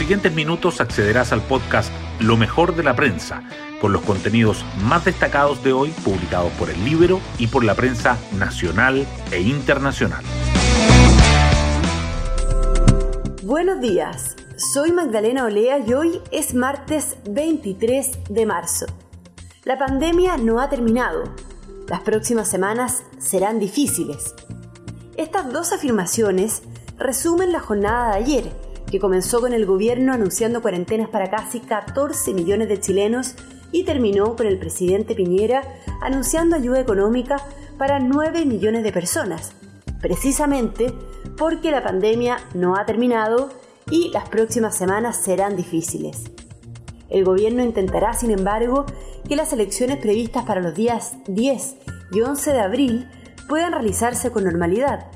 siguientes minutos accederás al podcast Lo mejor de la prensa, con los contenidos más destacados de hoy publicados por el Libro y por la prensa nacional e internacional. Buenos días, soy Magdalena Olea y hoy es martes 23 de marzo. La pandemia no ha terminado. Las próximas semanas serán difíciles. Estas dos afirmaciones resumen la jornada de ayer, que comenzó con el gobierno anunciando cuarentenas para casi 14 millones de chilenos y terminó con el presidente Piñera anunciando ayuda económica para 9 millones de personas, precisamente porque la pandemia no ha terminado y las próximas semanas serán difíciles. El gobierno intentará, sin embargo, que las elecciones previstas para los días 10 y 11 de abril puedan realizarse con normalidad.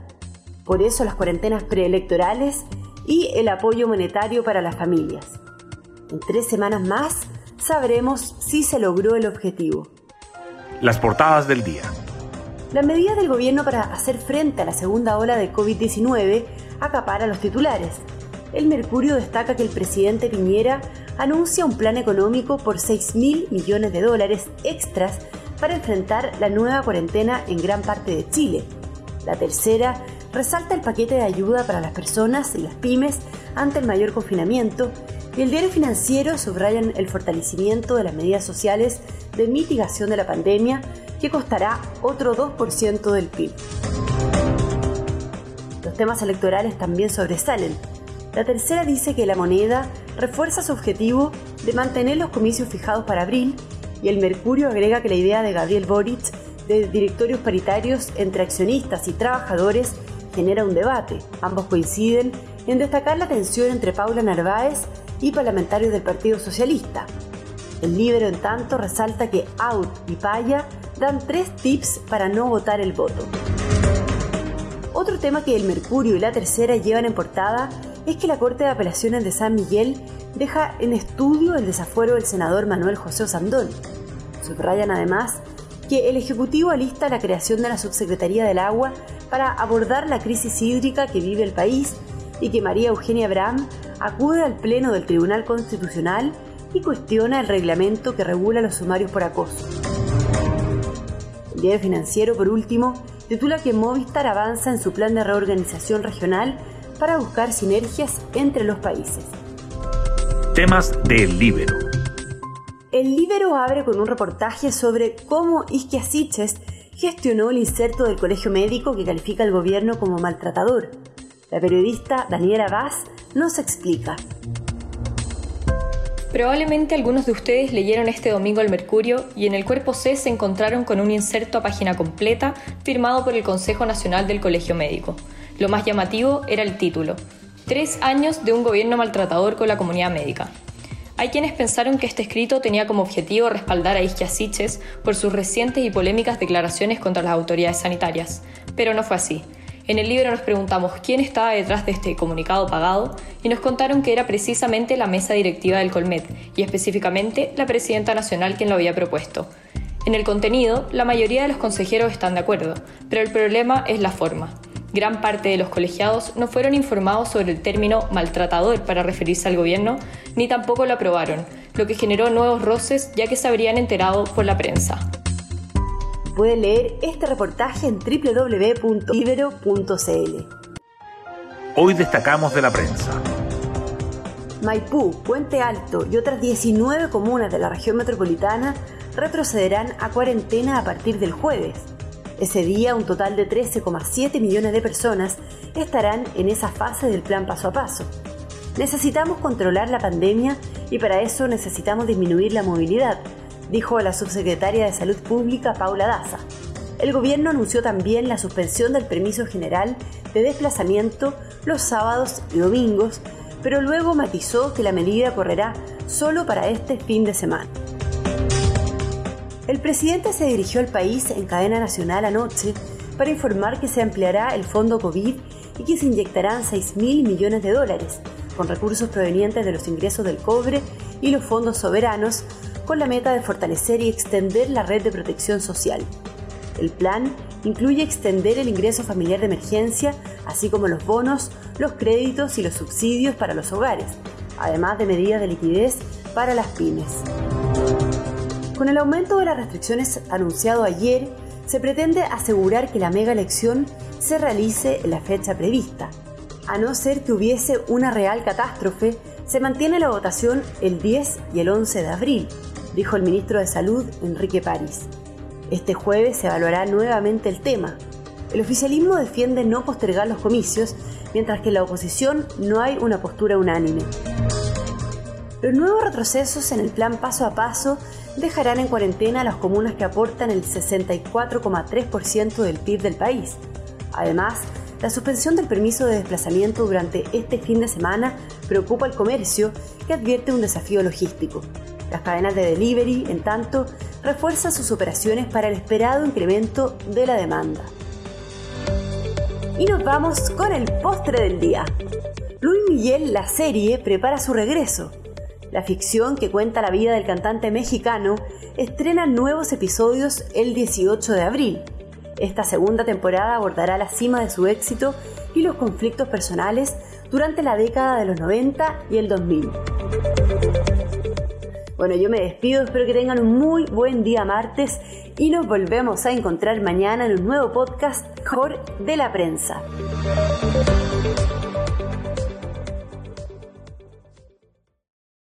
Por eso las cuarentenas preelectorales y el apoyo monetario para las familias. En tres semanas más sabremos si se logró el objetivo. Las portadas del día. La medida del gobierno para hacer frente a la segunda ola de COVID-19 acapara los titulares. El Mercurio destaca que el presidente Piñera anuncia un plan económico por 6 mil millones de dólares extras para enfrentar la nueva cuarentena en gran parte de Chile. La tercera resalta el paquete de ayuda para las personas y las pymes ante el mayor confinamiento y el diario financiero subrayan el fortalecimiento de las medidas sociales de mitigación de la pandemia que costará otro 2% del PIB. Los temas electorales también sobresalen. La tercera dice que la moneda refuerza su objetivo de mantener los comicios fijados para abril y el Mercurio agrega que la idea de Gabriel Boric de directorios paritarios entre accionistas y trabajadores genera un debate. Ambos coinciden en destacar la tensión entre Paula Narváez y parlamentarios del Partido Socialista. El Libro, en tanto, resalta que Out y Paya dan tres tips para no votar el voto. Otro tema que el Mercurio y la Tercera llevan en portada es que la Corte de Apelaciones de San Miguel deja en estudio el desafuero del senador Manuel José Osandón. Subrayan además que el Ejecutivo alista la creación de la Subsecretaría del Agua para abordar la crisis hídrica que vive el país y que María Eugenia Bram acude al Pleno del Tribunal Constitucional y cuestiona el reglamento que regula los sumarios por acoso. El diario financiero, por último, titula que Movistar avanza en su plan de reorganización regional para buscar sinergias entre los países. Temas del Libero. El Libero abre con un reportaje sobre cómo Isquia gestionó el inserto del colegio médico que califica al gobierno como maltratador. La periodista Daniela Vaz nos explica. Probablemente algunos de ustedes leyeron este domingo el Mercurio y en el cuerpo C se encontraron con un inserto a página completa firmado por el Consejo Nacional del Colegio Médico. Lo más llamativo era el título, Tres años de un gobierno maltratador con la comunidad médica. Hay quienes pensaron que este escrito tenía como objetivo respaldar a Isquia Siches por sus recientes y polémicas declaraciones contra las autoridades sanitarias, pero no fue así. En el libro nos preguntamos quién estaba detrás de este comunicado pagado y nos contaron que era precisamente la mesa directiva del Colmet y específicamente la presidenta nacional quien lo había propuesto. En el contenido, la mayoría de los consejeros están de acuerdo, pero el problema es la forma. Gran parte de los colegiados no fueron informados sobre el término maltratador para referirse al gobierno, ni tampoco lo aprobaron, lo que generó nuevos roces ya que se habrían enterado por la prensa. Puede leer este reportaje en www.libero.cl. Hoy destacamos de la prensa. Maipú, Puente Alto y otras 19 comunas de la región metropolitana retrocederán a cuarentena a partir del jueves. Ese día, un total de 13,7 millones de personas estarán en esa fase del plan paso a paso. Necesitamos controlar la pandemia y para eso necesitamos disminuir la movilidad, dijo la subsecretaria de Salud Pública Paula Daza. El gobierno anunció también la suspensión del permiso general de desplazamiento los sábados y domingos, pero luego matizó que la medida correrá solo para este fin de semana. El presidente se dirigió al país en cadena nacional anoche para informar que se ampliará el fondo COVID y que se inyectarán 6 mil millones de dólares con recursos provenientes de los ingresos del cobre y los fondos soberanos con la meta de fortalecer y extender la red de protección social. El plan incluye extender el ingreso familiar de emergencia, así como los bonos, los créditos y los subsidios para los hogares. además de medidas de liquidez para las pymes. Con el aumento de las restricciones anunciado ayer, se pretende asegurar que la mega elección se realice en la fecha prevista. A no ser que hubiese una real catástrofe, se mantiene la votación el 10 y el 11 de abril, dijo el ministro de Salud, Enrique París. Este jueves se evaluará nuevamente el tema. El oficialismo defiende no postergar los comicios, mientras que en la oposición no hay una postura unánime. Los nuevos retrocesos en el plan paso a paso dejarán en cuarentena a las comunas que aportan el 64,3% del PIB del país. Además, la suspensión del permiso de desplazamiento durante este fin de semana preocupa al comercio, que advierte un desafío logístico. Las cadenas de delivery, en tanto, refuerzan sus operaciones para el esperado incremento de la demanda. Y nos vamos con el postre del día. Luis Miguel, la serie, prepara su regreso. La ficción que cuenta la vida del cantante mexicano estrena nuevos episodios el 18 de abril. Esta segunda temporada abordará la cima de su éxito y los conflictos personales durante la década de los 90 y el 2000. Bueno, yo me despido, espero que tengan un muy buen día martes y nos volvemos a encontrar mañana en un nuevo podcast de la Prensa.